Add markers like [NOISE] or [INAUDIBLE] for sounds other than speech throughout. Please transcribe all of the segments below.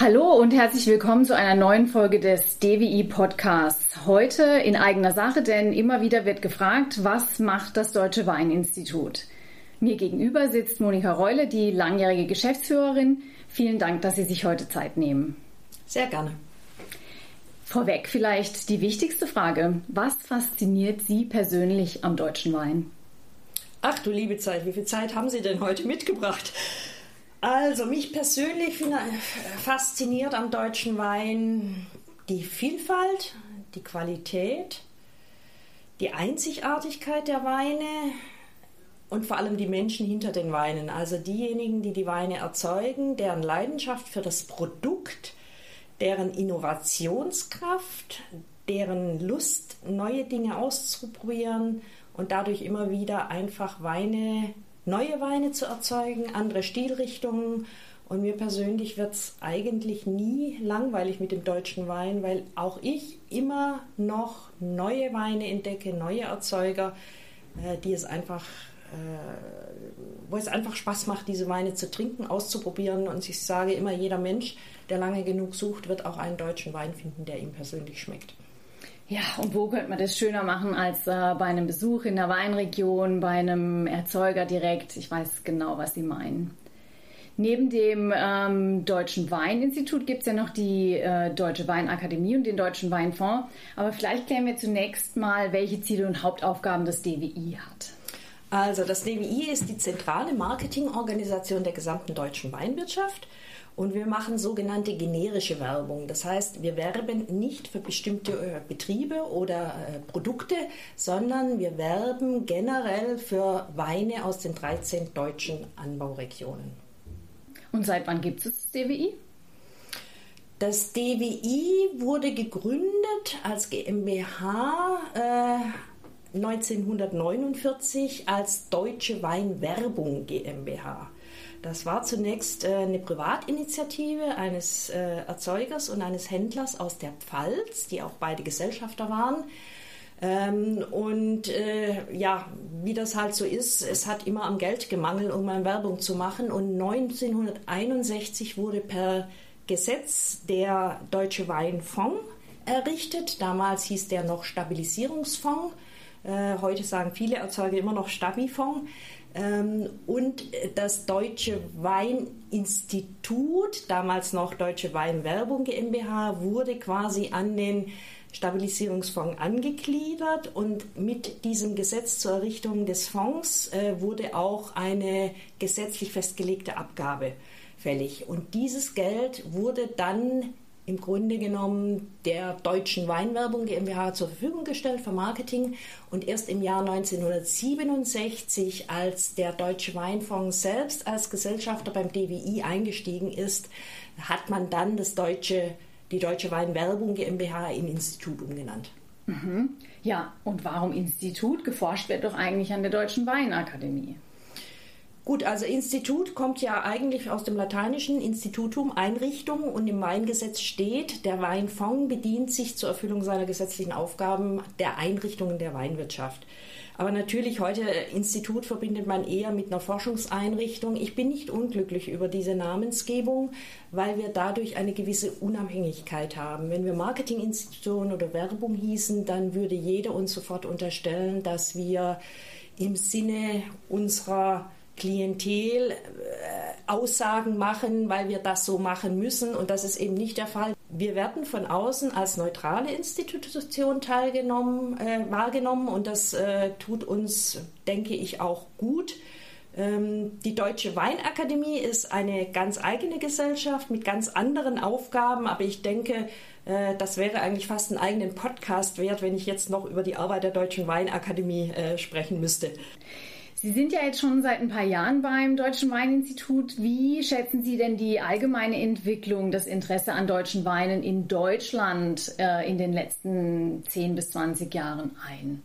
Hallo und herzlich willkommen zu einer neuen Folge des DWI Podcasts. Heute in eigener Sache, denn immer wieder wird gefragt, was macht das Deutsche Weininstitut? Mir gegenüber sitzt Monika Reule, die langjährige Geschäftsführerin. Vielen Dank, dass Sie sich heute Zeit nehmen. Sehr gerne. Vorweg vielleicht die wichtigste Frage. Was fasziniert Sie persönlich am deutschen Wein? Ach du liebe Zeit, wie viel Zeit haben Sie denn heute mitgebracht? Also mich persönlich fasziniert am deutschen Wein die Vielfalt, die Qualität, die Einzigartigkeit der Weine und vor allem die Menschen hinter den Weinen. Also diejenigen, die die Weine erzeugen, deren Leidenschaft für das Produkt, deren Innovationskraft, deren Lust, neue Dinge auszuprobieren und dadurch immer wieder einfach Weine neue Weine zu erzeugen, andere Stilrichtungen. Und mir persönlich wird es eigentlich nie langweilig mit dem deutschen Wein, weil auch ich immer noch neue Weine entdecke, neue Erzeuger, äh, die es einfach, äh, wo es einfach Spaß macht, diese Weine zu trinken, auszuprobieren. Und ich sage immer, jeder Mensch, der lange genug sucht, wird auch einen deutschen Wein finden, der ihm persönlich schmeckt. Ja, und wo könnte man das schöner machen als äh, bei einem Besuch in der Weinregion, bei einem Erzeuger direkt? Ich weiß genau, was Sie meinen. Neben dem ähm, Deutschen Weininstitut gibt es ja noch die äh, Deutsche Weinakademie und den Deutschen Weinfonds. Aber vielleicht klären wir zunächst mal, welche Ziele und Hauptaufgaben das DWI hat. Also das DWI ist die zentrale Marketingorganisation der gesamten deutschen Weinwirtschaft. Und wir machen sogenannte generische Werbung. Das heißt, wir werben nicht für bestimmte äh, Betriebe oder äh, Produkte, sondern wir werben generell für Weine aus den 13 deutschen Anbauregionen. Und seit wann gibt es das DWI? Das DWI wurde gegründet als GmbH äh, 1949 als Deutsche Weinwerbung GmbH. Das war zunächst äh, eine Privatinitiative eines äh, Erzeugers und eines Händlers aus der Pfalz, die auch beide Gesellschafter waren. Ähm, und äh, ja, wie das halt so ist, es hat immer am Geld gemangelt, um mal Werbung zu machen. Und 1961 wurde per Gesetz der Deutsche Weinfonds errichtet. Damals hieß der noch Stabilisierungsfonds. Äh, heute sagen viele Erzeuger immer noch Stabifonds. Ähm, und das Deutsche Weininstitut, damals noch Deutsche Weinwerbung GmbH, wurde quasi an den Stabilisierungsfonds angegliedert und mit diesem Gesetz zur Errichtung des Fonds äh, wurde auch eine gesetzlich festgelegte Abgabe fällig. Und dieses Geld wurde dann im Grunde genommen der deutschen Weinwerbung GmbH zur Verfügung gestellt für Marketing und erst im Jahr 1967, als der Deutsche Weinfonds selbst als Gesellschafter beim DWI eingestiegen ist, hat man dann das deutsche, die Deutsche Weinwerbung GmbH in Institut umgenannt. Mhm. Ja, und warum Institut? Geforscht wird doch eigentlich an der Deutschen Weinakademie. Gut, also Institut kommt ja eigentlich aus dem lateinischen Institutum, Einrichtung und im Weingesetz steht, der Weinfonds bedient sich zur Erfüllung seiner gesetzlichen Aufgaben der Einrichtungen der Weinwirtschaft. Aber natürlich heute Institut verbindet man eher mit einer Forschungseinrichtung. Ich bin nicht unglücklich über diese Namensgebung, weil wir dadurch eine gewisse Unabhängigkeit haben. Wenn wir Marketinginstitution oder Werbung hießen, dann würde jeder uns sofort unterstellen, dass wir im Sinne unserer Klientel äh, Aussagen machen, weil wir das so machen müssen. Und das ist eben nicht der Fall. Wir werden von außen als neutrale Institution teilgenommen, äh, wahrgenommen und das äh, tut uns, denke ich, auch gut. Ähm, die Deutsche Weinakademie ist eine ganz eigene Gesellschaft mit ganz anderen Aufgaben, aber ich denke, äh, das wäre eigentlich fast einen eigenen Podcast wert, wenn ich jetzt noch über die Arbeit der Deutschen Weinakademie äh, sprechen müsste. Sie sind ja jetzt schon seit ein paar Jahren beim Deutschen Weininstitut. Wie schätzen Sie denn die allgemeine Entwicklung, das Interesse an deutschen Weinen in Deutschland äh, in den letzten 10 bis 20 Jahren ein?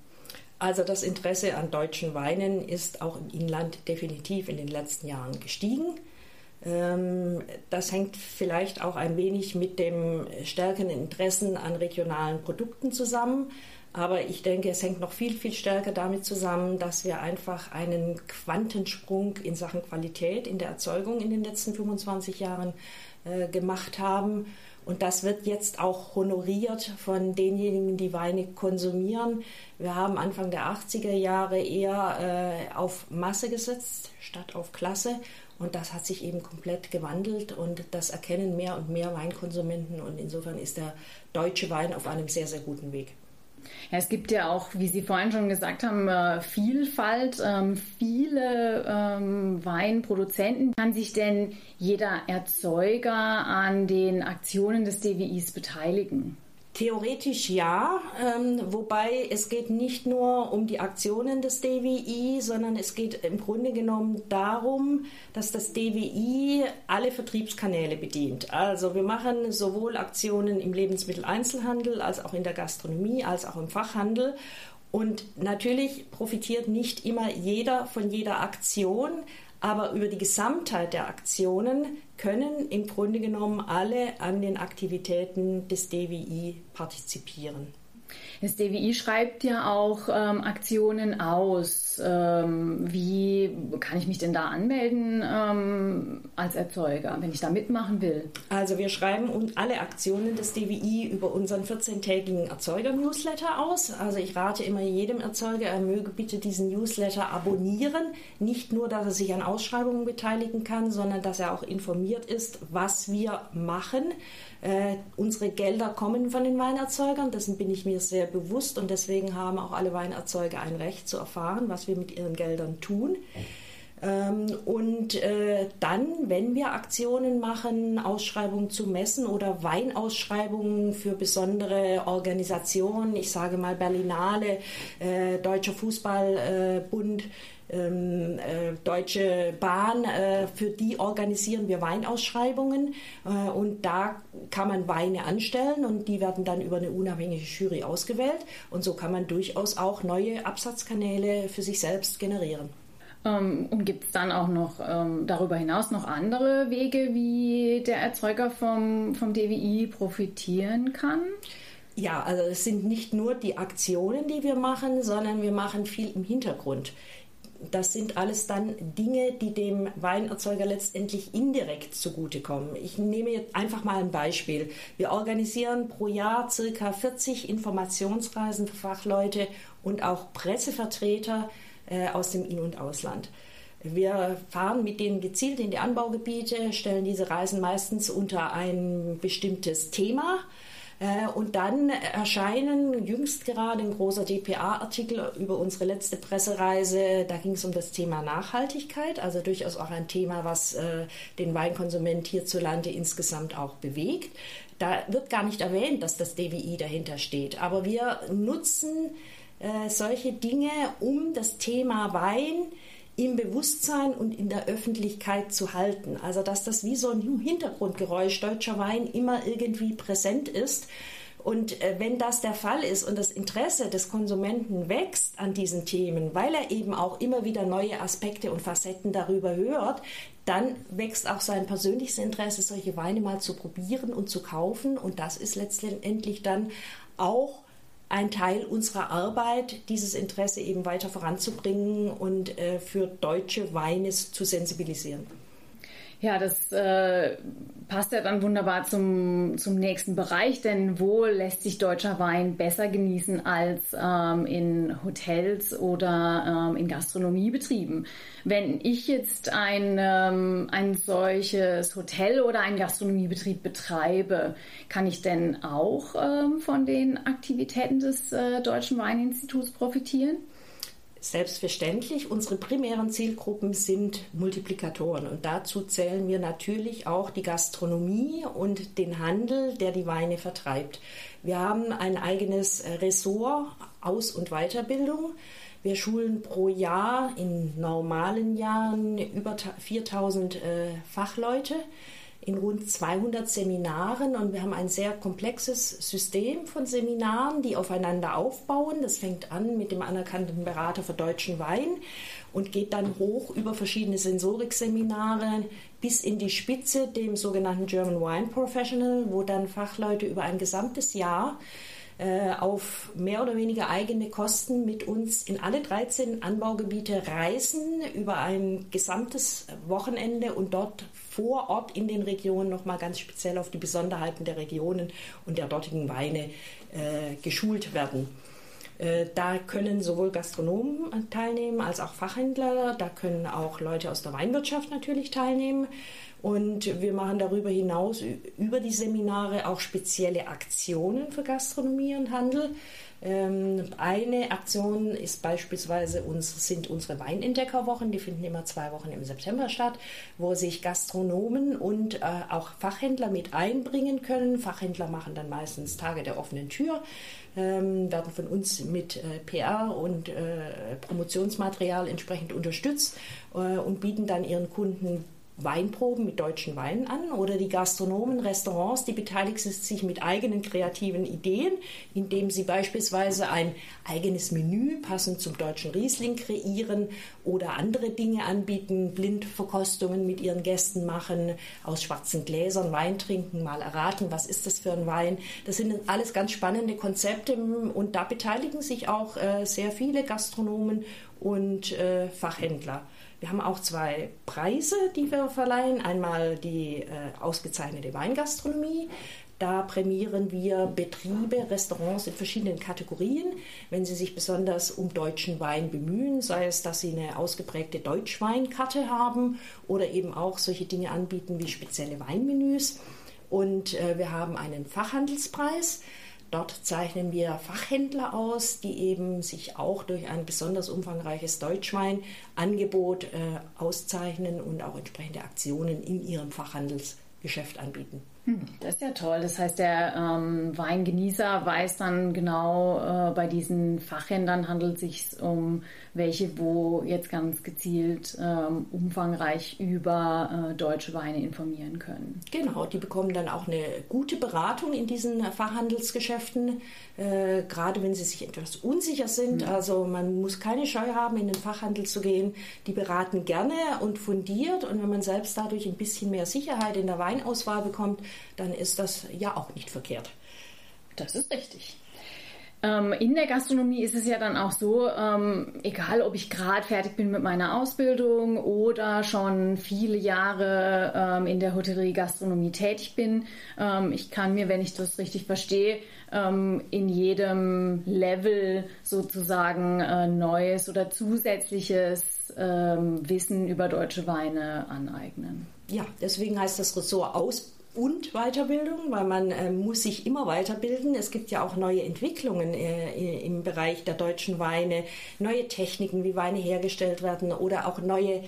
Also das Interesse an deutschen Weinen ist auch im Inland definitiv in den letzten Jahren gestiegen. Ähm, das hängt vielleicht auch ein wenig mit dem stärkeren Interessen an regionalen Produkten zusammen. Aber ich denke, es hängt noch viel, viel stärker damit zusammen, dass wir einfach einen Quantensprung in Sachen Qualität in der Erzeugung in den letzten 25 Jahren äh, gemacht haben. Und das wird jetzt auch honoriert von denjenigen, die Weine konsumieren. Wir haben Anfang der 80er Jahre eher äh, auf Masse gesetzt statt auf Klasse. Und das hat sich eben komplett gewandelt und das erkennen mehr und mehr Weinkonsumenten. Und insofern ist der deutsche Wein auf einem sehr, sehr guten Weg. Ja, es gibt ja auch, wie Sie vorhin schon gesagt haben, äh, Vielfalt, ähm, viele ähm, Weinproduzenten. Kann sich denn jeder Erzeuger an den Aktionen des DWIs beteiligen? Theoretisch ja, ähm, wobei es geht nicht nur um die Aktionen des DWI, sondern es geht im Grunde genommen darum, dass das DWI alle Vertriebskanäle bedient. Also wir machen sowohl Aktionen im Lebensmitteleinzelhandel als auch in der Gastronomie als auch im Fachhandel. Und natürlich profitiert nicht immer jeder von jeder Aktion, aber über die Gesamtheit der Aktionen können im Grunde genommen alle an den Aktivitäten des DWI partizipieren. Das DWI schreibt ja auch ähm, Aktionen aus. Ähm, wie kann ich mich denn da anmelden ähm, als Erzeuger, wenn ich da mitmachen will? Also wir schreiben alle Aktionen des DWI über unseren 14-tägigen Erzeuger-Newsletter aus. Also ich rate immer jedem Erzeuger, er möge bitte diesen Newsletter abonnieren. Nicht nur, dass er sich an Ausschreibungen beteiligen kann, sondern dass er auch informiert ist, was wir machen. Äh, unsere Gelder kommen von den Weinerzeugern, dessen bin ich mir sehr bewusst und deswegen haben auch alle Weinerzeuger ein Recht zu erfahren, was wir mit ihren Geldern tun. Ähm, und äh, dann, wenn wir Aktionen machen, Ausschreibungen zu Messen oder Weinausschreibungen für besondere Organisationen, ich sage mal Berlinale, äh, Deutscher Fußballbund, ähm, äh, Deutsche Bahn, äh, für die organisieren wir Weinausschreibungen äh, und da kann man Weine anstellen und die werden dann über eine unabhängige Jury ausgewählt und so kann man durchaus auch neue Absatzkanäle für sich selbst generieren. Ähm, und gibt es dann auch noch ähm, darüber hinaus noch andere Wege, wie der Erzeuger vom, vom DWI profitieren kann? Ja, also es sind nicht nur die Aktionen, die wir machen, sondern wir machen viel im Hintergrund das sind alles dann Dinge, die dem Weinerzeuger letztendlich indirekt zugutekommen. Ich nehme jetzt einfach mal ein Beispiel. Wir organisieren pro Jahr circa 40 Informationsreisen für Fachleute und auch Pressevertreter äh, aus dem In- und Ausland. Wir fahren mit denen gezielt in die Anbaugebiete, stellen diese Reisen meistens unter ein bestimmtes Thema und dann erscheinen jüngst gerade ein großer DPA-Artikel über unsere letzte Pressereise. Da ging es um das Thema Nachhaltigkeit, also durchaus auch ein Thema, was äh, den Weinkonsument hierzulande insgesamt auch bewegt. Da wird gar nicht erwähnt, dass das DWI dahinter steht. Aber wir nutzen äh, solche Dinge, um das Thema Wein im Bewusstsein und in der Öffentlichkeit zu halten. Also dass das wie so ein Hintergrundgeräusch deutscher Wein immer irgendwie präsent ist. Und äh, wenn das der Fall ist und das Interesse des Konsumenten wächst an diesen Themen, weil er eben auch immer wieder neue Aspekte und Facetten darüber hört, dann wächst auch sein persönliches Interesse, solche Weine mal zu probieren und zu kaufen. Und das ist letztendlich dann auch ein Teil unserer Arbeit, dieses Interesse eben weiter voranzubringen und äh, für deutsche Weine zu sensibilisieren. Ja, das äh, passt ja dann wunderbar zum, zum nächsten Bereich, denn wo lässt sich deutscher Wein besser genießen als ähm, in Hotels oder ähm, in Gastronomiebetrieben? Wenn ich jetzt ein, ähm, ein solches Hotel oder einen Gastronomiebetrieb betreibe, kann ich denn auch ähm, von den Aktivitäten des äh, Deutschen Weininstituts profitieren? Selbstverständlich, unsere primären Zielgruppen sind Multiplikatoren und dazu zählen wir natürlich auch die Gastronomie und den Handel, der die Weine vertreibt. Wir haben ein eigenes Ressort Aus- und Weiterbildung. Wir schulen pro Jahr in normalen Jahren über 4000 äh, Fachleute in rund 200 Seminaren und wir haben ein sehr komplexes System von Seminaren, die aufeinander aufbauen. Das fängt an mit dem anerkannten Berater für deutschen Wein und geht dann hoch über verschiedene Sensorikseminare bis in die Spitze, dem sogenannten German Wine Professional, wo dann Fachleute über ein gesamtes Jahr äh, auf mehr oder weniger eigene Kosten mit uns in alle 13 Anbaugebiete reisen über ein gesamtes Wochenende und dort vor Ort in den Regionen nochmal ganz speziell auf die Besonderheiten der Regionen und der dortigen Weine äh, geschult werden. Äh, da können sowohl Gastronomen teilnehmen als auch Fachhändler. Da können auch Leute aus der Weinwirtschaft natürlich teilnehmen. Und wir machen darüber hinaus über die Seminare auch spezielle Aktionen für Gastronomie und Handel. Ähm, eine Aktion ist beispielsweise uns, sind unsere Weinentdeckerwochen, die finden immer zwei Wochen im September statt, wo sich Gastronomen und äh, auch Fachhändler mit einbringen können. Fachhändler machen dann meistens Tage der offenen Tür, ähm, werden von uns mit äh, PR und äh, Promotionsmaterial entsprechend unterstützt äh, und bieten dann ihren Kunden Weinproben mit deutschen Weinen an oder die Gastronomen, Restaurants, die beteiligen sich mit eigenen kreativen Ideen, indem sie beispielsweise ein eigenes Menü passend zum deutschen Riesling kreieren oder andere Dinge anbieten, Blindverkostungen mit ihren Gästen machen, aus schwarzen Gläsern Wein trinken, mal erraten, was ist das für ein Wein. Das sind alles ganz spannende Konzepte und da beteiligen sich auch äh, sehr viele Gastronomen und äh, Fachhändler. Wir haben auch zwei Preise, die wir verleihen. Einmal die äh, ausgezeichnete Weingastronomie. Da prämieren wir Betriebe, Restaurants in verschiedenen Kategorien, wenn sie sich besonders um deutschen Wein bemühen, sei es, dass sie eine ausgeprägte Deutschweinkarte haben oder eben auch solche Dinge anbieten wie spezielle Weinmenüs. Und äh, wir haben einen Fachhandelspreis. Dort zeichnen wir Fachhändler aus, die eben sich auch durch ein besonders umfangreiches Deutschweinangebot äh, auszeichnen und auch entsprechende Aktionen in ihrem Fachhandelsgeschäft anbieten. Das ist ja toll. Das heißt, der ähm, Weingenießer weiß dann genau, äh, bei diesen Fachhändlern handelt es sich um welche, wo jetzt ganz gezielt ähm, umfangreich über äh, deutsche Weine informieren können. Genau, die bekommen dann auch eine gute Beratung in diesen Fachhandelsgeschäften, äh, gerade wenn sie sich etwas unsicher sind. Ja. Also man muss keine Scheu haben, in den Fachhandel zu gehen. Die beraten gerne und fundiert und wenn man selbst dadurch ein bisschen mehr Sicherheit in der Weinauswahl bekommt, dann ist das ja auch nicht verkehrt. Das ist richtig. Ähm, in der Gastronomie ist es ja dann auch so, ähm, egal ob ich gerade fertig bin mit meiner Ausbildung oder schon viele Jahre ähm, in der Hotellerie-Gastronomie tätig bin, ähm, ich kann mir, wenn ich das richtig verstehe, in jedem Level sozusagen äh, neues oder zusätzliches Wissen über deutsche Weine aneignen. Ja, deswegen heißt das Ressort Ausbildung und Weiterbildung, weil man äh, muss sich immer weiterbilden. Es gibt ja auch neue Entwicklungen äh, im Bereich der deutschen Weine, neue Techniken, wie Weine hergestellt werden oder auch neue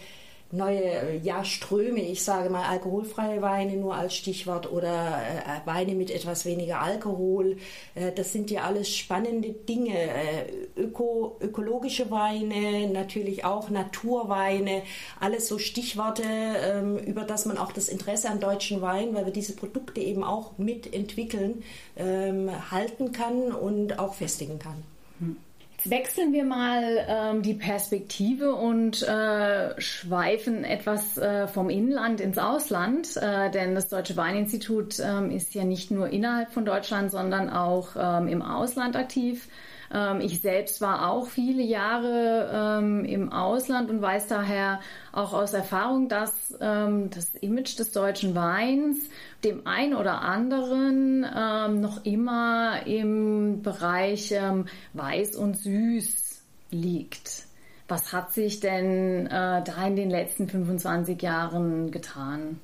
neue ja, Ströme, ich sage mal alkoholfreie Weine nur als Stichwort oder äh, Weine mit etwas weniger Alkohol. Äh, das sind ja alles spannende Dinge. Äh, öko, ökologische Weine, natürlich auch Naturweine, alles so Stichworte, ähm, über das man auch das Interesse an deutschen Weinen, weil wir diese Produkte eben auch mitentwickeln, ähm, halten kann und auch festigen kann. Hm wechseln wir mal ähm, die Perspektive und äh, schweifen etwas äh, vom Inland ins Ausland, äh, denn das Deutsche Weininstitut ähm, ist ja nicht nur innerhalb von Deutschland, sondern auch ähm, im Ausland aktiv. Ähm, ich selbst war auch viele Jahre ähm, im Ausland und weiß daher auch aus Erfahrung, dass ähm, das Image des deutschen Weins dem einen oder anderen ähm, noch immer im Bereich ähm, weiß und süß liegt. Was hat sich denn äh, da in den letzten 25 Jahren getan?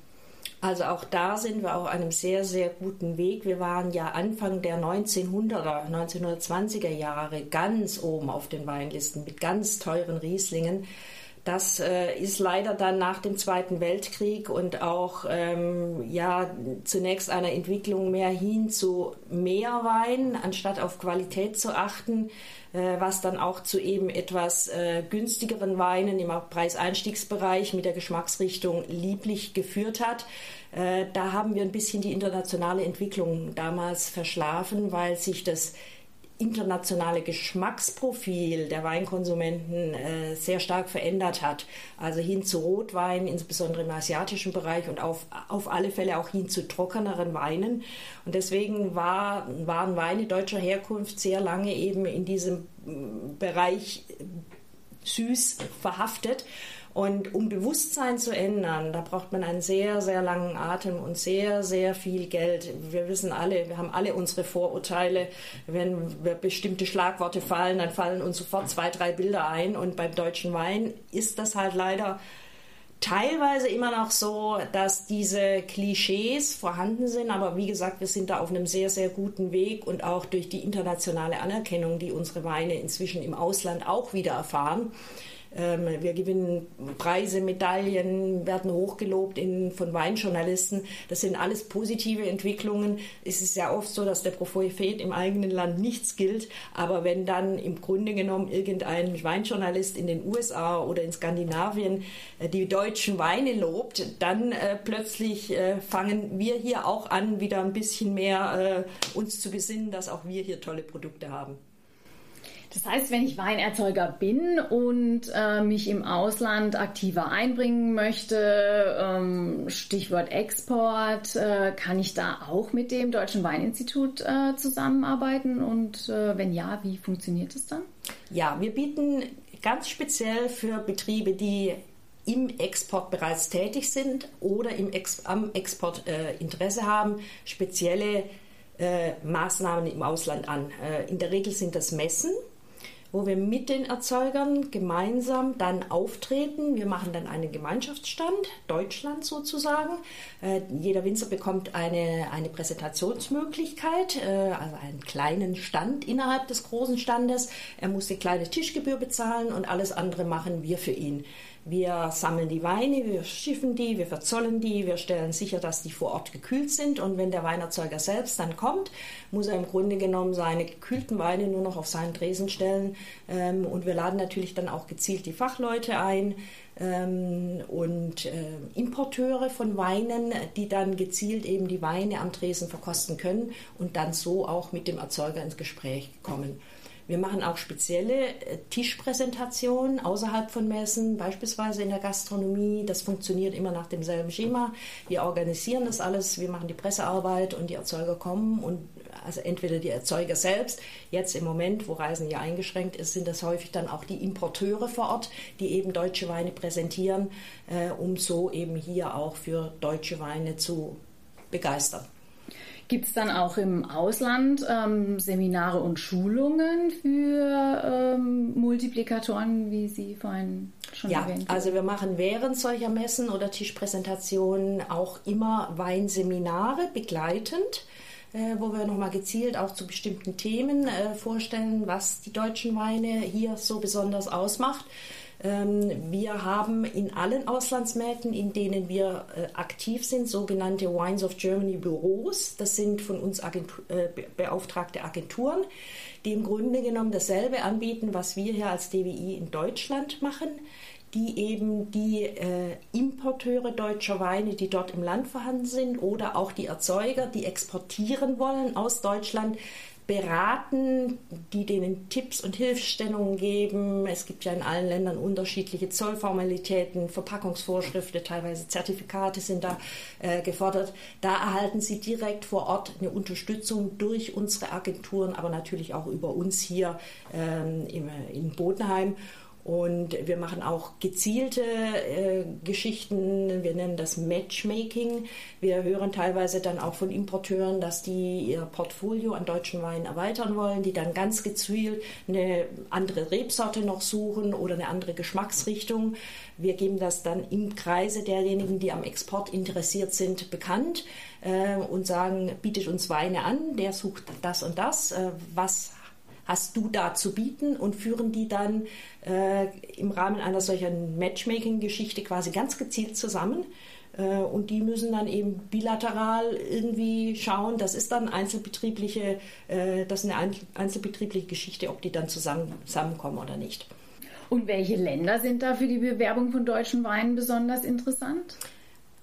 Also auch da sind wir auf einem sehr, sehr guten Weg. Wir waren ja Anfang der 1900er, 1920er Jahre ganz oben auf den Weinlisten mit ganz teuren Rieslingen. Das äh, ist leider dann nach dem Zweiten Weltkrieg und auch ähm, ja zunächst einer Entwicklung mehr hin zu mehr Wein, anstatt auf Qualität zu achten, äh, was dann auch zu eben etwas äh, günstigeren Weinen im Preiseinstiegsbereich mit der Geschmacksrichtung lieblich geführt hat. Äh, da haben wir ein bisschen die internationale Entwicklung damals verschlafen, weil sich das internationale Geschmacksprofil der Weinkonsumenten äh, sehr stark verändert hat. Also hin zu Rotwein, insbesondere im asiatischen Bereich und auf, auf alle Fälle auch hin zu trockeneren Weinen. Und deswegen war, waren Weine deutscher Herkunft sehr lange eben in diesem mm, Bereich süß verhaftet. Und um Bewusstsein zu ändern, da braucht man einen sehr, sehr langen Atem und sehr, sehr viel Geld. Wir wissen alle, wir haben alle unsere Vorurteile. Wenn bestimmte Schlagworte fallen, dann fallen uns sofort zwei, drei Bilder ein. Und beim deutschen Wein ist das halt leider teilweise immer noch so, dass diese Klischees vorhanden sind. Aber wie gesagt, wir sind da auf einem sehr, sehr guten Weg und auch durch die internationale Anerkennung, die unsere Weine inzwischen im Ausland auch wieder erfahren, wir gewinnen Preise, Medaillen, werden hochgelobt in, von Weinjournalisten. Das sind alles positive Entwicklungen. Es ist ja oft so, dass der Prophet im eigenen Land nichts gilt. Aber wenn dann im Grunde genommen irgendein Weinjournalist in den USA oder in Skandinavien äh, die deutschen Weine lobt, dann äh, plötzlich äh, fangen wir hier auch an, wieder ein bisschen mehr äh, uns zu besinnen, dass auch wir hier tolle Produkte haben. Das heißt, wenn ich Weinerzeuger bin und äh, mich im Ausland aktiver einbringen möchte, ähm, Stichwort Export, äh, kann ich da auch mit dem Deutschen Weininstitut äh, zusammenarbeiten? Und äh, wenn ja, wie funktioniert es dann? Ja, wir bieten ganz speziell für Betriebe, die im Export bereits tätig sind oder im Ex am Export äh, Interesse haben, spezielle äh, Maßnahmen im Ausland an. in der Regel sind das Messen wo wir mit den Erzeugern gemeinsam dann auftreten. Wir machen dann einen Gemeinschaftsstand, Deutschland sozusagen. Äh, jeder Winzer bekommt eine, eine Präsentationsmöglichkeit, äh, also einen kleinen Stand innerhalb des großen Standes. Er muss die kleine Tischgebühr bezahlen und alles andere machen wir für ihn. Wir sammeln die Weine, wir schiffen die, wir verzollen die, wir stellen sicher, dass die vor Ort gekühlt sind. Und wenn der Weinerzeuger selbst dann kommt, muss er im Grunde genommen seine gekühlten Weine nur noch auf seinen Tresen stellen. Ähm, und wir laden natürlich dann auch gezielt die Fachleute ein ähm, und äh, Importeure von Weinen, die dann gezielt eben die Weine am Tresen verkosten können und dann so auch mit dem Erzeuger ins Gespräch kommen. Wir machen auch spezielle äh, Tischpräsentationen außerhalb von Messen, beispielsweise in der Gastronomie. Das funktioniert immer nach demselben Schema. Wir organisieren das alles, wir machen die Pressearbeit und die Erzeuger kommen und also entweder die Erzeuger selbst, jetzt im Moment, wo Reisen ja eingeschränkt ist, sind das häufig dann auch die Importeure vor Ort, die eben deutsche Weine präsentieren, äh, um so eben hier auch für deutsche Weine zu begeistern. Gibt es dann auch im Ausland ähm, Seminare und Schulungen für ähm, Multiplikatoren, wie Sie vorhin schon ja, erwähnt haben? Also wir machen während solcher Messen oder Tischpräsentationen auch immer Weinseminare begleitend äh, wo wir nochmal gezielt auch zu bestimmten Themen äh, vorstellen, was die deutschen Weine hier so besonders ausmacht. Ähm, wir haben in allen Auslandsmärkten, in denen wir äh, aktiv sind, sogenannte Wines of Germany Büros. Das sind von uns Agentur, äh, beauftragte Agenturen, die im Grunde genommen dasselbe anbieten, was wir hier als DWI in Deutschland machen die eben die äh, Importeure deutscher Weine, die dort im Land vorhanden sind, oder auch die Erzeuger, die exportieren wollen aus Deutschland, beraten, die denen Tipps und Hilfestellungen geben. Es gibt ja in allen Ländern unterschiedliche Zollformalitäten, Verpackungsvorschriften, teilweise Zertifikate sind da äh, gefordert. Da erhalten sie direkt vor Ort eine Unterstützung durch unsere Agenturen, aber natürlich auch über uns hier ähm, im, in Bodenheim. Und wir machen auch gezielte äh, Geschichten, wir nennen das Matchmaking. Wir hören teilweise dann auch von Importeuren, dass die ihr Portfolio an deutschen Weinen erweitern wollen, die dann ganz gezielt eine andere Rebsorte noch suchen oder eine andere Geschmacksrichtung. Wir geben das dann im Kreise derjenigen, die am Export interessiert sind, bekannt äh, und sagen, bietet uns Weine an, der sucht das und das. Äh, was hast du da zu bieten und führen die dann äh, im Rahmen einer solchen Matchmaking-Geschichte quasi ganz gezielt zusammen. Äh, und die müssen dann eben bilateral irgendwie schauen, das ist dann einzelbetriebliche, äh, das ist eine einzelbetriebliche Geschichte, ob die dann zusammen, zusammenkommen oder nicht. Und welche Länder sind da für die Bewerbung von deutschen Weinen besonders interessant?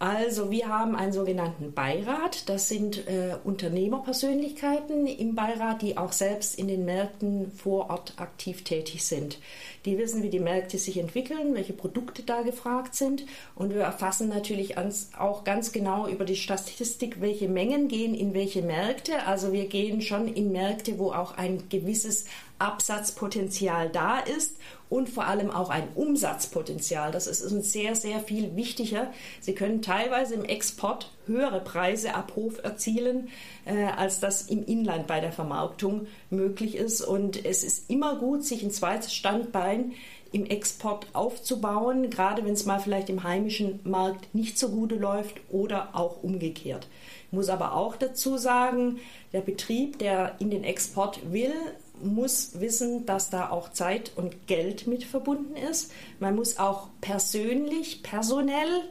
Also wir haben einen sogenannten Beirat. Das sind äh, Unternehmerpersönlichkeiten im Beirat, die auch selbst in den Märkten vor Ort aktiv tätig sind. Die wissen, wie die Märkte sich entwickeln, welche Produkte da gefragt sind. Und wir erfassen natürlich auch ganz genau über die Statistik, welche Mengen gehen in welche Märkte. Also wir gehen schon in Märkte, wo auch ein gewisses Absatzpotenzial da ist und vor allem auch ein Umsatzpotenzial. Das ist uns sehr, sehr viel wichtiger. Sie können teilweise im Export höhere Preise ab Hof erzielen, äh, als das im Inland bei der Vermarktung möglich ist. Und es ist immer gut, sich ein zweites Standbein im Export aufzubauen, gerade wenn es mal vielleicht im heimischen Markt nicht so gut läuft oder auch umgekehrt. Ich muss aber auch dazu sagen, der Betrieb, der in den Export will, muss wissen, dass da auch Zeit und Geld mit verbunden ist. Man muss auch persönlich, personell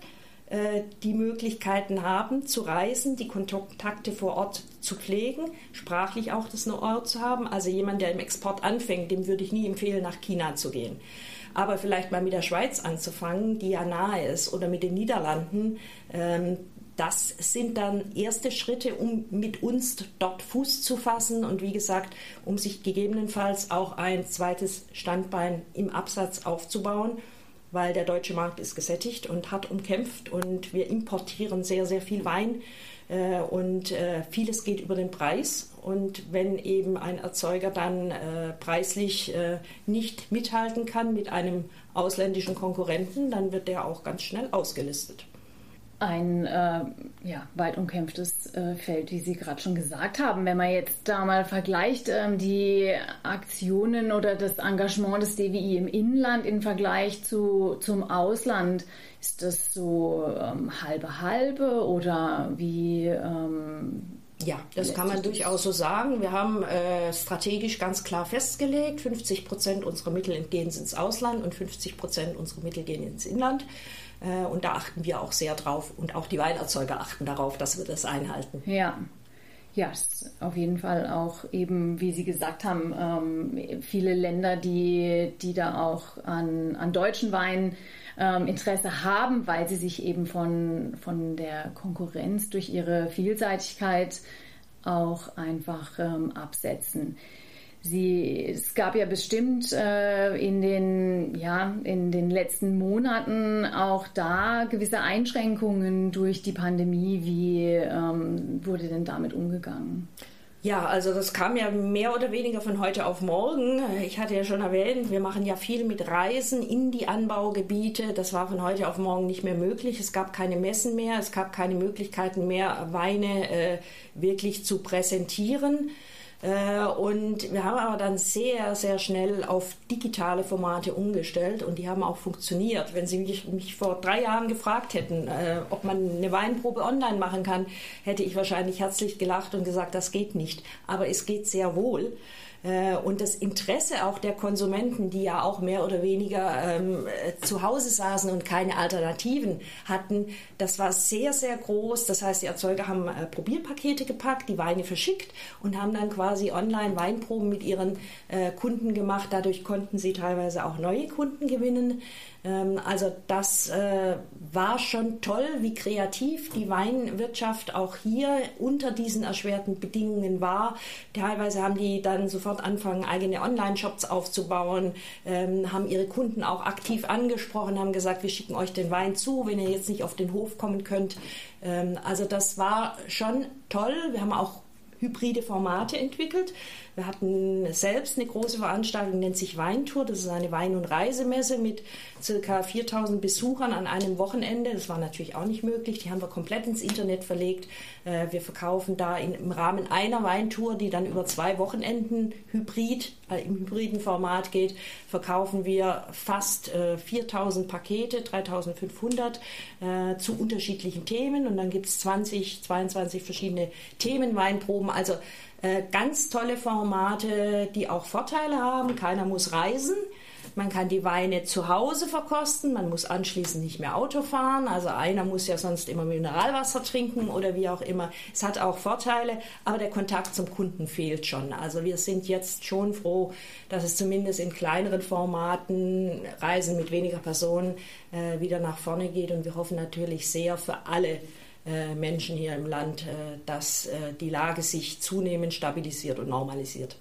äh, die Möglichkeiten haben, zu reisen, die Kontakte vor Ort zu pflegen, sprachlich auch das Know-how zu haben. Also jemand, der im Export anfängt, dem würde ich nie empfehlen, nach China zu gehen. Aber vielleicht mal mit der Schweiz anzufangen, die ja nahe ist, oder mit den Niederlanden, ähm, das sind dann erste Schritte, um mit uns dort Fuß zu fassen und wie gesagt, um sich gegebenenfalls auch ein zweites Standbein im Absatz aufzubauen, weil der deutsche Markt ist gesättigt und hart umkämpft und wir importieren sehr, sehr viel Wein äh, und äh, vieles geht über den Preis. Und wenn eben ein Erzeuger dann äh, preislich nicht mithalten kann mit einem ausländischen Konkurrenten, dann wird der auch ganz schnell ausgelistet ein äh, ja, weit umkämpftes äh, Feld, wie Sie gerade schon gesagt haben. Wenn man jetzt da mal vergleicht, ähm, die Aktionen oder das Engagement des DWI im Inland im Vergleich zu, zum Ausland, ist das so ähm, halbe halbe oder wie? Ähm, ja, das kann man durchaus so sagen. Wir haben äh, strategisch ganz klar festgelegt, 50 Prozent unserer Mittel gehen ins Ausland und 50 Prozent unserer Mittel gehen ins Inland. Äh, und da achten wir auch sehr drauf und auch die Weinerzeuger achten darauf, dass wir das einhalten. Ja. Ja, auf jeden Fall auch eben, wie Sie gesagt haben, ähm, viele Länder, die, die da auch an, an deutschen Weinen ähm, Interesse haben, weil sie sich eben von, von der Konkurrenz durch ihre Vielseitigkeit auch einfach ähm, absetzen. Sie, es gab ja bestimmt äh, in, den, ja, in den letzten Monaten auch da gewisse Einschränkungen durch die Pandemie. Wie ähm, wurde denn damit umgegangen? Ja, also das kam ja mehr oder weniger von heute auf morgen. Ich hatte ja schon erwähnt, wir machen ja viel mit Reisen in die Anbaugebiete. Das war von heute auf morgen nicht mehr möglich. Es gab keine Messen mehr, es gab keine Möglichkeiten mehr, Weine äh, wirklich zu präsentieren. Äh, und wir haben aber dann sehr, sehr schnell auf digitale Formate umgestellt und die haben auch funktioniert. Wenn Sie mich, mich vor drei Jahren gefragt hätten, äh, ob man eine Weinprobe online machen kann, hätte ich wahrscheinlich herzlich gelacht und gesagt, das geht nicht. Aber es geht sehr wohl. Äh, und das Interesse auch der Konsumenten, die ja auch mehr oder weniger ähm, zu Hause saßen und keine Alternativen hatten, das war sehr, sehr groß. Das heißt, die Erzeuger haben äh, Probierpakete gepackt, die Weine verschickt und haben dann quasi online Weinproben mit ihren äh, Kunden gemacht. Dadurch konnten sie teilweise auch neue Kunden gewinnen. Ähm, also das äh, war schon toll, wie kreativ die Weinwirtschaft auch hier unter diesen erschwerten Bedingungen war. Teilweise haben die dann sofort angefangen, eigene Online-Shops aufzubauen, ähm, haben ihre Kunden auch aktiv angesprochen, haben gesagt, wir schicken euch den Wein zu, wenn ihr jetzt nicht auf den Hof kommen könnt. Ähm, also das war schon toll. Wir haben auch hybride Formate entwickelt. Wir hatten selbst eine große Veranstaltung, nennt sich Weintour. Das ist eine Wein- und Reisemesse mit circa 4000 Besuchern an einem Wochenende. Das war natürlich auch nicht möglich. Die haben wir komplett ins Internet verlegt. Äh, wir verkaufen da im Rahmen einer Weintour, die dann über zwei Wochenenden hybrid, äh, im hybriden Format geht, verkaufen wir fast 4000 äh, Pakete, 3500 zu unterschiedlichen Themen. Und dann gibt es 20, 22 verschiedene Themenweinproben. Also äh, ganz tolle Formate, die auch Vorteile haben. Keiner muss reisen. Man kann die Weine zu Hause verkosten, man muss anschließend nicht mehr Auto fahren. Also einer muss ja sonst immer Mineralwasser trinken oder wie auch immer. Es hat auch Vorteile, aber der Kontakt zum Kunden fehlt schon. Also wir sind jetzt schon froh, dass es zumindest in kleineren Formaten, Reisen mit weniger Personen, äh, wieder nach vorne geht. Und wir hoffen natürlich sehr für alle Menschen hier im Land, äh, dass äh, die Lage sich zunehmend stabilisiert und normalisiert.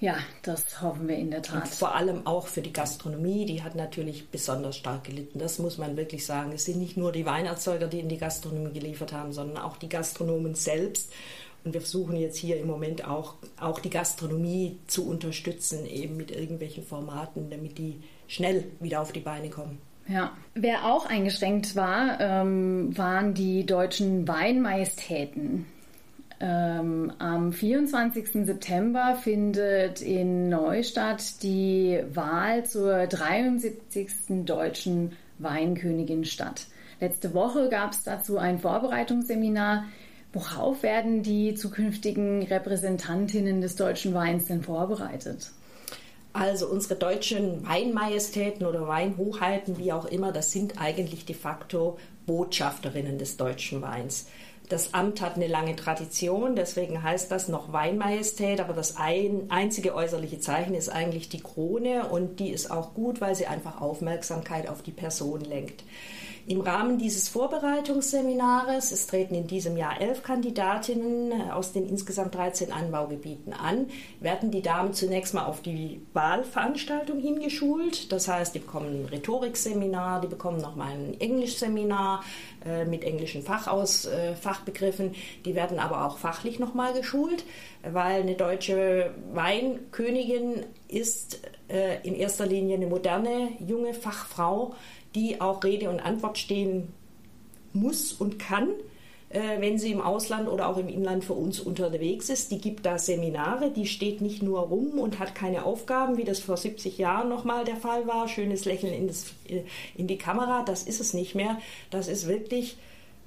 Ja, das hoffen wir in der Tat. Und vor allem auch für die Gastronomie, die hat natürlich besonders stark gelitten. Das muss man wirklich sagen. Es sind nicht nur die Weinerzeuger, die in die Gastronomie geliefert haben, sondern auch die Gastronomen selbst. Und wir versuchen jetzt hier im Moment auch, auch die Gastronomie zu unterstützen, eben mit irgendwelchen Formaten, damit die schnell wieder auf die Beine kommen. Ja, wer auch eingeschränkt war, ähm, waren die deutschen Weinmajestäten. Ähm, am 24. September findet in Neustadt die Wahl zur 73. deutschen Weinkönigin statt. Letzte Woche gab es dazu ein Vorbereitungsseminar. Worauf werden die zukünftigen Repräsentantinnen des deutschen Weins denn vorbereitet? Also unsere deutschen Weinmajestäten oder Weinhochheiten, wie auch immer, das sind eigentlich de facto Botschafterinnen des deutschen Weins. Das Amt hat eine lange Tradition, deswegen heißt das noch Weinmajestät, aber das ein, einzige äußerliche Zeichen ist eigentlich die Krone und die ist auch gut, weil sie einfach Aufmerksamkeit auf die Person lenkt. Im Rahmen dieses Vorbereitungsseminares, es treten in diesem Jahr elf Kandidatinnen äh, aus den insgesamt 13 Anbaugebieten an, werden die Damen zunächst mal auf die Wahlveranstaltung hingeschult. Das heißt, die bekommen ein Rhetorikseminar, die bekommen nochmal ein Englischseminar äh, mit englischen Fachaus, äh, Fachbegriffen. Die werden aber auch fachlich nochmal geschult, weil eine deutsche Weinkönigin ist äh, in erster Linie eine moderne, junge Fachfrau, die auch Rede und Antwort stehen muss und kann, äh, wenn sie im Ausland oder auch im Inland für uns unterwegs ist. Die gibt da Seminare, die steht nicht nur rum und hat keine Aufgaben, wie das vor 70 Jahren nochmal der Fall war, schönes Lächeln in, das, äh, in die Kamera, das ist es nicht mehr. Das ist wirklich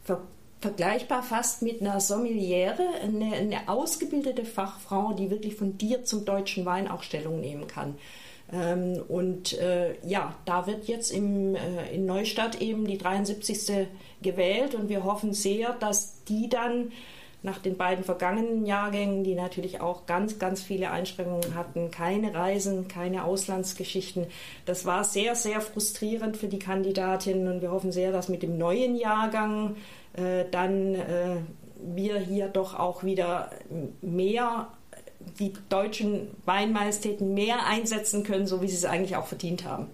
ver vergleichbar fast mit einer Sommeliere, eine, eine ausgebildete Fachfrau, die wirklich von dir zum deutschen Wein auch Stellung nehmen kann. Ähm, und äh, ja, da wird jetzt im, äh, in Neustadt eben die 73. gewählt und wir hoffen sehr, dass die dann nach den beiden vergangenen Jahrgängen, die natürlich auch ganz, ganz viele Einschränkungen hatten, keine Reisen, keine Auslandsgeschichten. Das war sehr, sehr frustrierend für die Kandidatinnen und wir hoffen sehr, dass mit dem neuen Jahrgang äh, dann äh, wir hier doch auch wieder mehr die deutschen Weinmajestäten mehr einsetzen können, so wie sie es eigentlich auch verdient haben.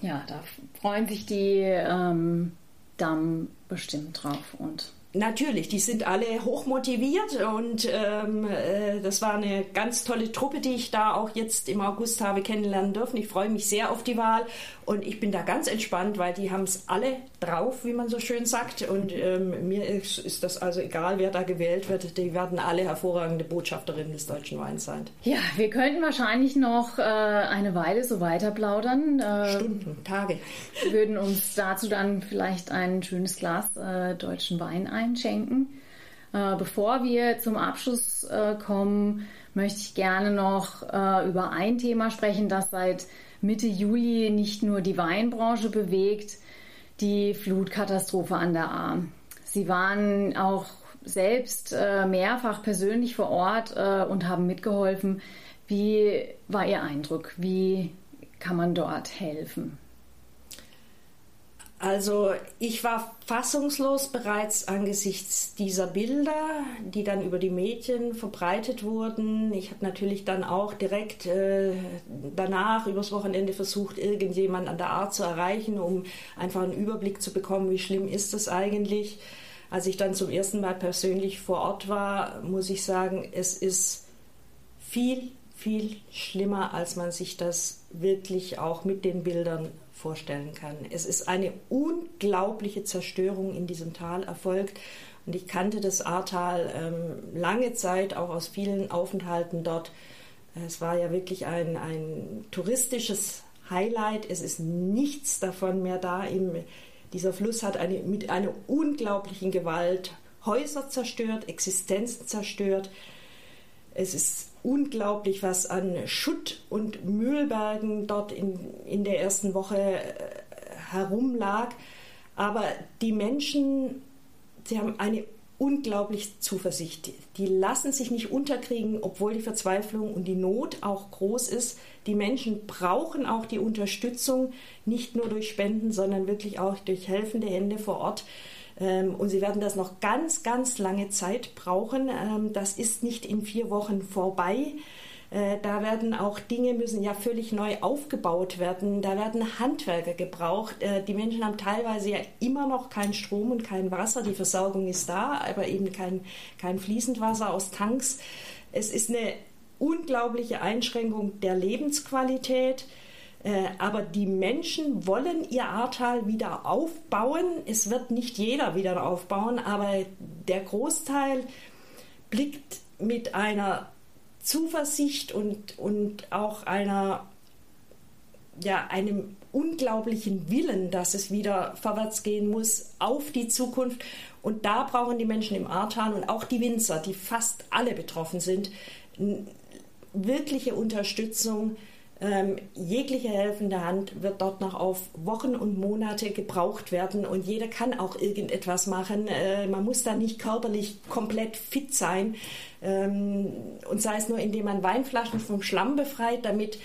Ja, da freuen sich die ähm, Damen bestimmt drauf und Natürlich, die sind alle hochmotiviert und ähm, äh, das war eine ganz tolle Truppe, die ich da auch jetzt im August habe kennenlernen dürfen. Ich freue mich sehr auf die Wahl und ich bin da ganz entspannt, weil die haben es alle drauf, wie man so schön sagt. Und ähm, mir ist, ist, das also egal, wer da gewählt wird, die werden alle hervorragende Botschafterinnen des deutschen Weins sein. Ja, wir könnten wahrscheinlich noch äh, eine Weile so weiter plaudern. Äh, Stunden, Tage. Wir [LAUGHS] würden uns dazu dann vielleicht ein schönes Glas äh, deutschen Wein ein einschenken. Äh, bevor wir zum Abschluss äh, kommen, möchte ich gerne noch äh, über ein Thema sprechen, das seit Mitte Juli nicht nur die Weinbranche bewegt, die Flutkatastrophe an der A. Sie waren auch selbst äh, mehrfach persönlich vor Ort äh, und haben mitgeholfen. Wie war Ihr Eindruck? Wie kann man dort helfen? Also ich war fassungslos bereits angesichts dieser Bilder, die dann über die Medien verbreitet wurden. Ich habe natürlich dann auch direkt äh, danach übers Wochenende versucht, irgendjemand an der Art zu erreichen, um einfach einen Überblick zu bekommen, wie schlimm ist das eigentlich. Als ich dann zum ersten Mal persönlich vor Ort war, muss ich sagen, es ist viel, viel schlimmer, als man sich das wirklich auch mit den Bildern vorstellen kann. Es ist eine unglaubliche Zerstörung in diesem Tal erfolgt. Und ich kannte das Ahrtal ähm, lange Zeit, auch aus vielen Aufenthalten dort. Es war ja wirklich ein, ein touristisches Highlight. Es ist nichts davon mehr da. Im, dieser Fluss hat eine, mit einer unglaublichen Gewalt Häuser zerstört, Existenzen zerstört. Es ist unglaublich, was an Schutt und Müllbergen dort in, in der ersten Woche äh, herumlag. Aber die Menschen, sie haben eine unglaublich Zuversicht. Die lassen sich nicht unterkriegen, obwohl die Verzweiflung und die Not auch groß ist. Die Menschen brauchen auch die Unterstützung, nicht nur durch Spenden, sondern wirklich auch durch helfende Hände vor Ort. Ähm, und sie werden das noch ganz, ganz lange Zeit brauchen. Ähm, das ist nicht in vier Wochen vorbei. Äh, da werden auch Dinge müssen ja völlig neu aufgebaut werden. Da werden Handwerker gebraucht. Äh, die Menschen haben teilweise ja immer noch keinen Strom und kein Wasser. Die Versorgung ist da, aber eben kein, kein Fließendwasser aus Tanks. Es ist eine unglaubliche Einschränkung der Lebensqualität. Äh, aber die Menschen wollen ihr Ahrtal wieder aufbauen. Es wird nicht jeder wieder aufbauen, aber der Großteil blickt mit einer Zuversicht und, und auch einer, ja, einem unglaublichen Willen, dass es wieder vorwärts gehen muss, auf die Zukunft. Und da brauchen die Menschen im Ahrtal und auch die Winzer, die fast alle betroffen sind, wirkliche Unterstützung. Ähm, jegliche helfende Hand wird dort noch auf Wochen und Monate gebraucht werden und jeder kann auch irgendetwas machen. Äh, man muss da nicht körperlich komplett fit sein. Ähm, und sei es nur, indem man Weinflaschen vom Schlamm befreit, damit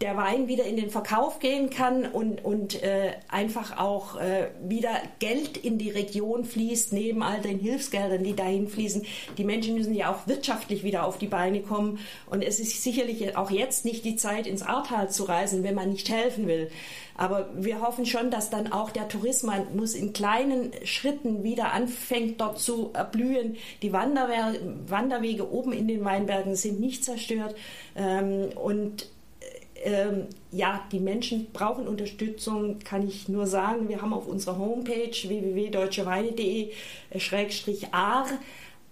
der Wein wieder in den Verkauf gehen kann und, und äh, einfach auch äh, wieder Geld in die Region fließt, neben all den Hilfsgeldern, die dahin fließen. Die Menschen müssen ja auch wirtschaftlich wieder auf die Beine kommen. Und es ist sicherlich auch jetzt nicht die Zeit, ins Ahrtal zu reisen, wenn man nicht helfen will. Aber wir hoffen schon, dass dann auch der Tourismus in kleinen Schritten wieder anfängt, dort zu erblühen. Die Wanderwege oben in den Weinbergen sind nicht zerstört. Ähm, und ähm, ja, die Menschen brauchen Unterstützung, kann ich nur sagen. Wir haben auf unserer Homepage www.deutscheweine.de-ar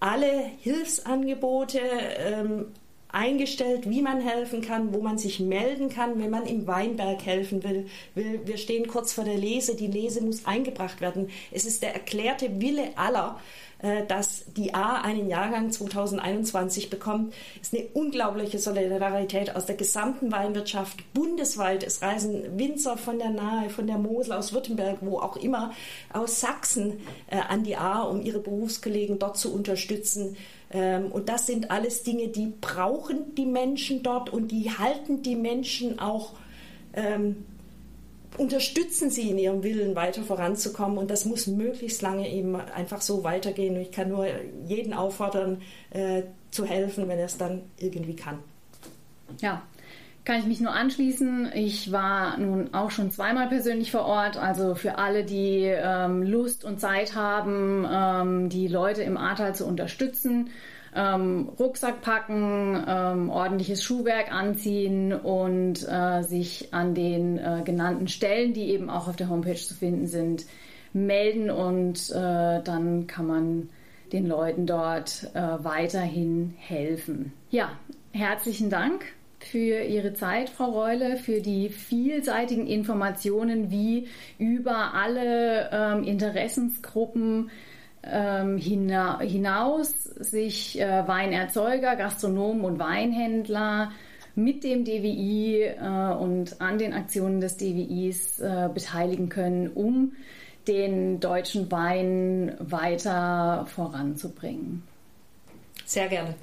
alle Hilfsangebote ähm, eingestellt, wie man helfen kann, wo man sich melden kann, wenn man im Weinberg helfen will. Wir stehen kurz vor der Lese. Die Lese muss eingebracht werden. Es ist der erklärte Wille aller, äh, dass die A einen Jahrgang 2021 bekommt, ist eine unglaubliche Solidarität aus der gesamten Weinwirtschaft bundesweit. Es reisen Winzer von der Nahe, von der Mosel, aus Württemberg, wo auch immer, aus Sachsen äh, an die A, um ihre Berufskollegen dort zu unterstützen. Ähm, und das sind alles Dinge, die brauchen die Menschen dort und die halten die Menschen auch ähm, unterstützen sie in ihrem Willen, weiter voranzukommen. Und das muss möglichst lange eben einfach so weitergehen. Und ich kann nur jeden auffordern, äh, zu helfen, wenn er es dann irgendwie kann. Ja, kann ich mich nur anschließen. Ich war nun auch schon zweimal persönlich vor Ort. Also für alle, die ähm, Lust und Zeit haben, ähm, die Leute im Ahrtal zu unterstützen ähm, Rucksack packen, ähm, ordentliches Schuhwerk anziehen und äh, sich an den äh, genannten Stellen, die eben auch auf der Homepage zu finden sind, melden und äh, dann kann man den Leuten dort äh, weiterhin helfen. Ja, herzlichen Dank für Ihre Zeit, Frau Reule, für die vielseitigen Informationen, wie über alle ähm, Interessensgruppen ähm, hinaus sich äh, Weinerzeuger, Gastronomen und Weinhändler mit dem DWI äh, und an den Aktionen des DWIs äh, beteiligen können, um den deutschen Wein weiter voranzubringen. Sehr gerne.